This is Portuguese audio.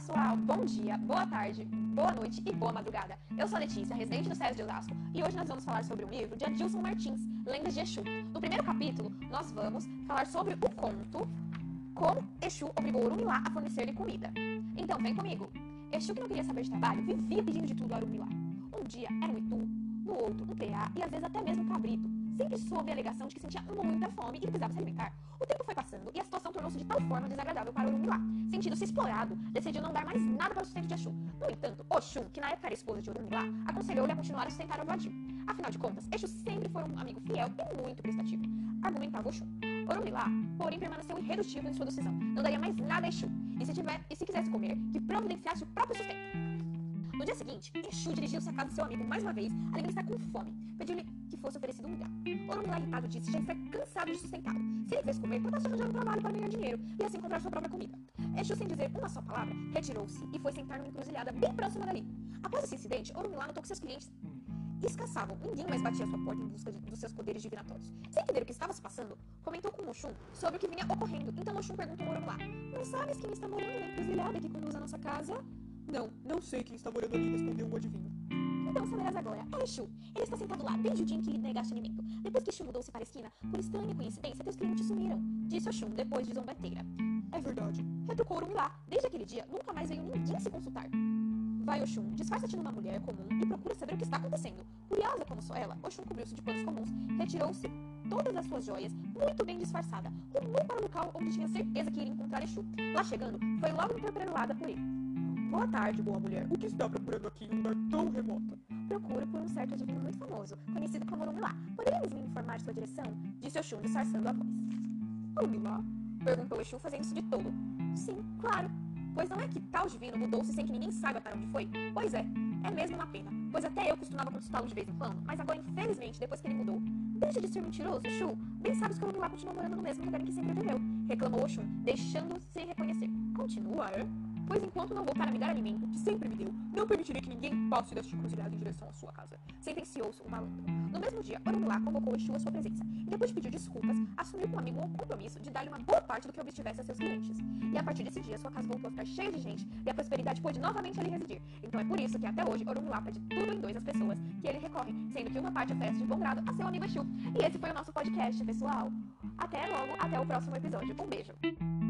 pessoal, bom dia, boa tarde, boa noite e boa madrugada. Eu sou a Letícia, residente do SES de Osasco, e hoje nós vamos falar sobre um livro de Adilson Martins, Lendas de Exu. No primeiro capítulo, nós vamos falar sobre o conto Como Exu obrigou Orumilá a fornecer-lhe comida. Então, vem comigo. Exu que não queria saber de trabalho, vivia pedindo de tudo a Orumilá. Um dia era um Itu, no outro um PA e às vezes até mesmo um cabrito. Sempre sob a alegação de que sentia muita fome e precisava se alimentar. O tempo foi passando e a situação tornou-se de tal forma desagradável para Orumilá. Sentindo-se explorado, decidiu não dar mais nada para o sustento de Exu. No entanto, Oxum, que na época era esposa de Orumilá, aconselhou-lhe a continuar a sustentar o vadio. Afinal de contas, Exu sempre foi um amigo fiel e muito prestativo. Argumentava Oxum. Orumilá, porém, permaneceu irredutível em sua decisão. Não daria mais nada a Exu. E se, tiver, e se quisesse comer, que providenciasse o próprio sustento. No dia seguinte, Exu dirigiu-se à casa de seu amigo mais uma vez, alegando estar com fome. Pediu-lhe que fosse oferecido um lugar. Orumilá, irritado, disse já estar cansado de sustentá-lo. Se ele fez comer, portasse arranjar um trabalho para ganhar dinheiro e assim comprar sua própria comida. Exu, sem dizer uma só palavra, retirou-se e foi sentar numa encruzilhada bem próxima dali. Após esse incidente, Orumilá notou que seus clientes escassavam. Ninguém mais batia sua porta em busca de, dos seus poderes divinatórios. Sem entender o que estava se passando, comentou com Oxum sobre o que vinha ocorrendo. Então Oxum perguntou a Orumilá: Não sabes quem está morando na encruzilhada que conduz a nossa casa? Não, não sei quem está morando ali, respondeu o adivinho. Então saberás agora. É Exu. Ele está sentado lá desde o dia em que lhe negaste alimento. Depois que Exu mudou-se para a esquina, por estranha coincidência, teus clientes sumiram. Disse Oxum, depois de zombateira. É verdade. Retrucou Urumilá. Desde aquele dia, nunca mais veio ninguém se consultar. Vai, Oxum, disfarça-te numa mulher comum e procura saber o que está acontecendo. Curiosa como só ela, Oxum cobriu-se de panos comuns, retirou-se todas as suas joias, muito bem disfarçada, rumou para o local onde tinha certeza que iria encontrar Exu. Lá chegando, foi logo interpelada por ele. Boa tarde, boa mulher. O que está procurando aqui em um lugar tão remoto? Procuro por um certo adivinho muito famoso, conhecido como Orumilá. Poderíamos me informar de sua direção? Disse Oxum, disfarçando a voz. Orumilá? Perguntou Exu, fazendo-se de todo. Sim, claro. Pois não é que tal divino mudou-se sem que ninguém saiba para onde foi? Pois é, é mesmo uma pena. Pois até eu costumava consultá-lo de vez em quando, mas agora, infelizmente, depois que ele mudou. Deixa de ser mentiroso, Exu. Bem sabes que o Orumilá continua morando no mesmo lugar em que sempre viveu. Reclamou Oxum, deixando-se reconhecer. Continua, é? Pois enquanto não voltar a me dar alimento, que sempre me deu, não permitirei que ninguém passe desta encruzilhada em direção à sua casa. Sentenciou-se o malandro. No mesmo dia, Orumilá convocou Exu à sua presença e, depois de pedir desculpas, assumiu com o amigo o compromisso de dar-lhe uma boa parte do que obtivesse a seus clientes. E a partir desse dia, sua casa voltou a ficar cheia de gente e a prosperidade pôde novamente ali residir. Então é por isso que até hoje Orumilá pede tudo em dois às pessoas que ele recorre, sendo que uma parte oferece de bom grado a seu amigo Exu. E esse foi o nosso podcast, pessoal. Até logo, até o próximo episódio. Um beijo!